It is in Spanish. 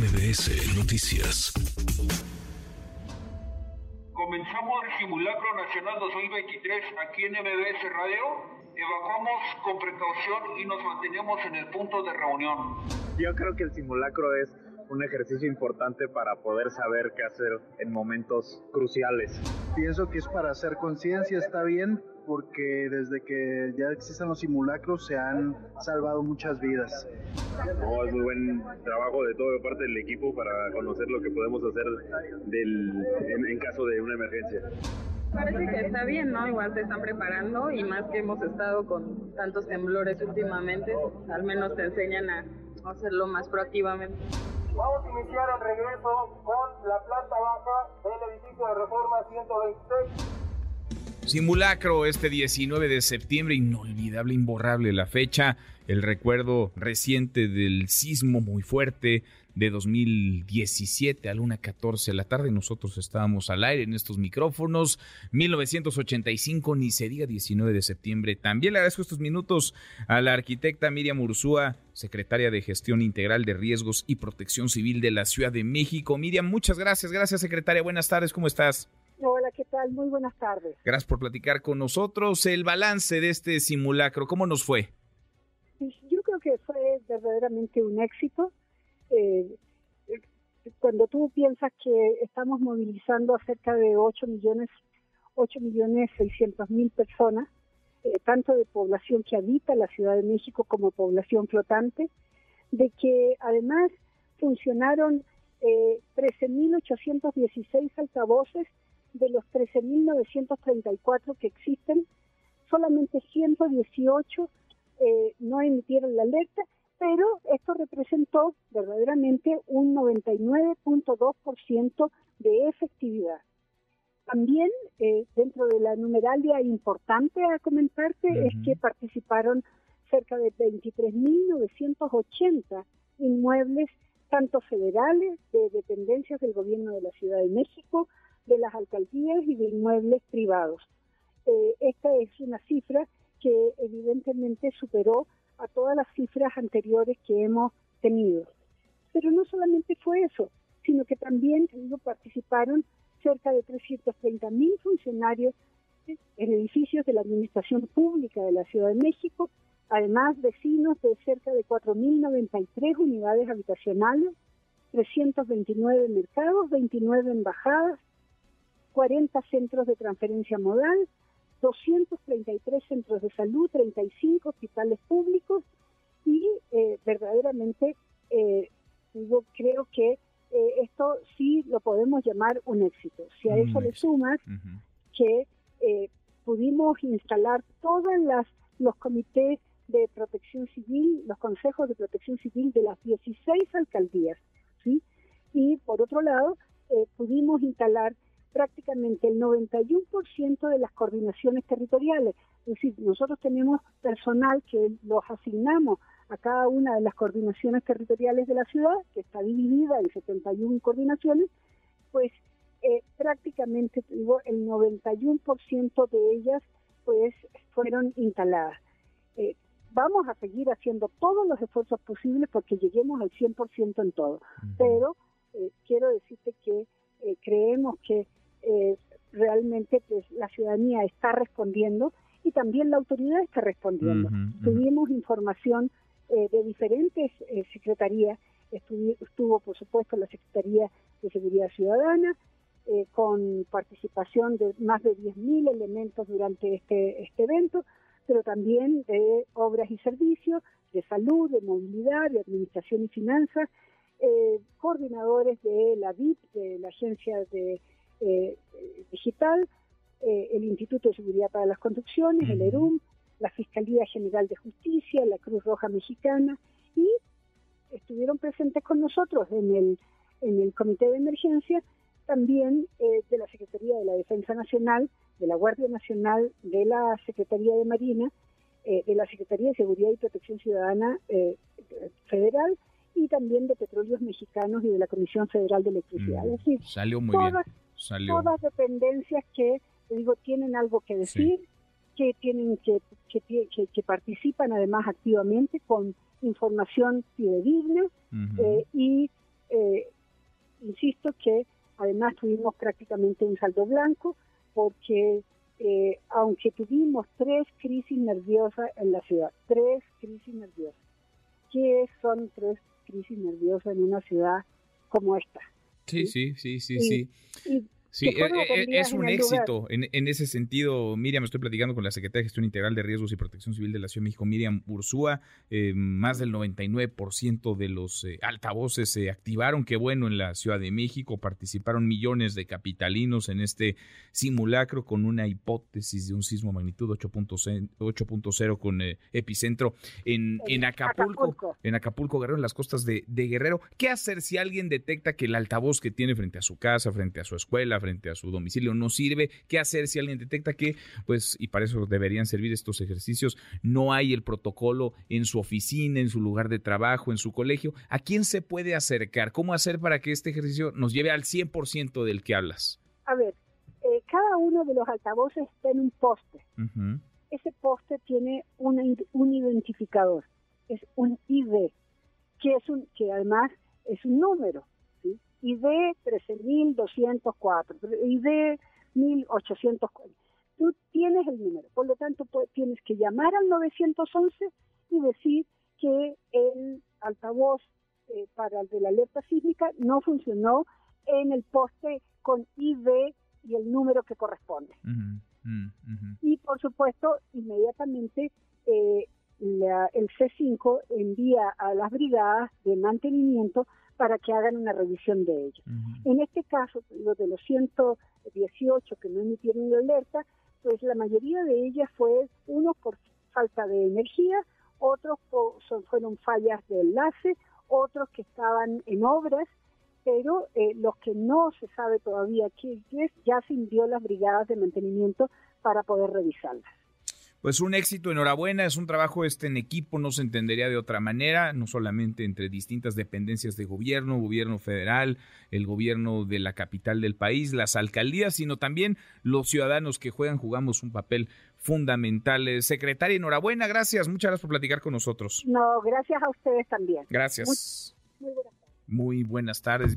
MBS Noticias. Comenzamos el simulacro nacional 2023 aquí en MBS Radio. Evacuamos con precaución y nos mantenemos en el punto de reunión. Yo creo que el simulacro es un ejercicio importante para poder saber qué hacer en momentos cruciales. Pienso que es para hacer conciencia, está bien, porque desde que ya existen los simulacros se han salvado muchas vidas. No, es muy buen trabajo de toda parte del equipo para conocer lo que podemos hacer del, en, en caso de una emergencia. Parece que está bien, ¿no? Igual se están preparando y más que hemos estado con tantos temblores últimamente, al menos te enseñan a hacerlo más proactivamente. Vamos a iniciar el regreso con la planta baja del edificio de Reforma 126. Simulacro este 19 de septiembre, inolvidable, imborrable la fecha, el recuerdo reciente del sismo muy fuerte de 2017 a la 1.14 de la tarde. Nosotros estábamos al aire en estos micrófonos. 1985, ni se diga 19 de septiembre. También le agradezco estos minutos a la arquitecta Miriam Ursúa, secretaria de Gestión Integral de Riesgos y Protección Civil de la Ciudad de México. Miriam, muchas gracias. Gracias, secretaria. Buenas tardes. ¿Cómo estás? Hola, ¿qué tal? Muy buenas tardes. Gracias por platicar con nosotros. El balance de este simulacro, ¿cómo nos fue? Yo creo que fue verdaderamente un éxito. Eh, cuando tú piensas que estamos movilizando a cerca de 8 millones, 8 millones 600 mil personas, eh, tanto de población que habita la Ciudad de México como población flotante, de que además funcionaron eh, 13.816 altavoces de los 13.934 que existen, solamente 118 eh, no emitieron la alerta, pero esto representó verdaderamente un 99.2% de efectividad. También eh, dentro de la numeralia importante a comentarte es que participaron cerca de 23.980 inmuebles, tanto federales, de dependencias del gobierno de la Ciudad de México, de las alcaldías y de inmuebles privados. Eh, esta es una cifra que evidentemente superó a todas las cifras anteriores que hemos tenido. Pero no solamente fue eso, sino que también participaron cerca de 330 mil funcionarios en edificios de la Administración Pública de la Ciudad de México, además vecinos de cerca de 4.093 unidades habitacionales, 329 mercados, 29 embajadas, 40 centros de transferencia modal, 233 centros de salud, 35 hospitales públicos y eh, verdaderamente eh, yo creo que eh, esto sí lo podemos llamar un éxito. Si a eso le sumas que pudimos instalar todos los comités de protección civil, los consejos de protección civil de las 16 alcaldías, ¿sí? Y por otro lado, pudimos instalar prácticamente el 91% de las coordinaciones territoriales. Es decir, nosotros tenemos personal que los asignamos a cada una de las coordinaciones territoriales de la ciudad, que está dividida en 71 coordinaciones, pues eh, prácticamente digo, el 91% de ellas pues fueron instaladas. Eh, vamos a seguir haciendo todos los esfuerzos posibles porque lleguemos al 100% en todo, pero eh, quiero decirte que creemos que eh, realmente pues la ciudadanía está respondiendo y también la autoridad está respondiendo. Tuvimos información eh, de diferentes eh, secretarías, estuvo, por supuesto la Secretaría de Seguridad Ciudadana, con participación de más de 10.000 elementos durante este, este evento, pero también de obras y servicios, de salud, de movilidad, de administración y finanzas, coordinadores de la VIP, de la Agencia de eh, digital, eh, el Instituto de Seguridad para las Construcciones, el ERUM, la Fiscalía General de Justicia, la Cruz Roja Mexicana y estuvieron presentes con nosotros en el, en el Comité de Emergencia también eh, de la Secretaría de la Defensa Nacional, de la Guardia Nacional, de la Secretaría de Marina, de la Secretaría de Seguridad y Protección Ciudadana Federal y también de Petróleos Mexicanos y de la Comisión Federal de Electricidad. es decir, salió muy bien todas dependencias que, digo, tienen algo que decir, que tienen que que, que, participan además activamente con información fidedigna eh, y eh, insisto que además tuvimos prácticamente un saldo blanco porque eh, aunque tuvimos tres crisis nerviosas en la ciudad, tres crisis nerviosas, ¿qué son tres crisis nerviosas en una ciudad como esta? Sí, sí, sí, sí, sí. E, e, e, es un éxito en, ese sentido. Miriam, estoy platicando con la Secretaria de Gestión Integral de Riesgos y Protección Civil de la Ciudad de México, Miriam Ursúa. Eh, más del 99% de los eh, altavoces se activaron. Qué bueno, en la Ciudad de México participaron millones de capitalinos en este simulacro con una hipótesis de un sismo magnitud 8.0 con eh, epicentro en, en Acapulco, en Acapulco, Guerrero, en las costas de, de Guerrero. ¿Qué hacer si alguien detecta que el altavoz que tiene frente a su casa, frente a su escuela, frente a su domicilio no sirve. ¿Qué hacer si alguien detecta que, pues, y para eso deberían servir estos ejercicios, no hay el protocolo en su oficina, en su lugar de trabajo, en su colegio? ¿A quién se puede acercar? ¿Cómo hacer para que este ejercicio nos lleve al 100% del que hablas? A ver, eh, cada uno de los altavoces está en un poste. Ese poste tiene un identificador, es un ID, que, es un, que además es un número. ID 13204, ID 1840. Tú tienes el número, por lo tanto tienes que llamar al 911 y decir que el altavoz eh, para el de la alerta sísmica no funcionó en el poste con ID y el número que corresponde. Y por supuesto, inmediatamente eh, el C5 envía a las brigadas de mantenimiento para que hagan una revisión de ellos. En este caso, los de los 118 que no emitieron la alerta, pues la mayoría de ellas fue, uno por falta de energía, otros fueron fallas de enlace, otros que estaban en obras, pero eh, los que no se sabe todavía qué es, ya se envió las brigadas de mantenimiento para poder revisarlas. Pues un éxito, enhorabuena, es un trabajo este en equipo, no se entendería de otra manera, no solamente entre distintas dependencias de gobierno, gobierno federal, el gobierno de la capital del país, las alcaldías, sino también los ciudadanos que juegan, jugamos un papel fundamental. Eh, secretaria, enhorabuena, gracias, muchas gracias por platicar con nosotros. No, gracias a ustedes también. Gracias. Muy, buenas tardes.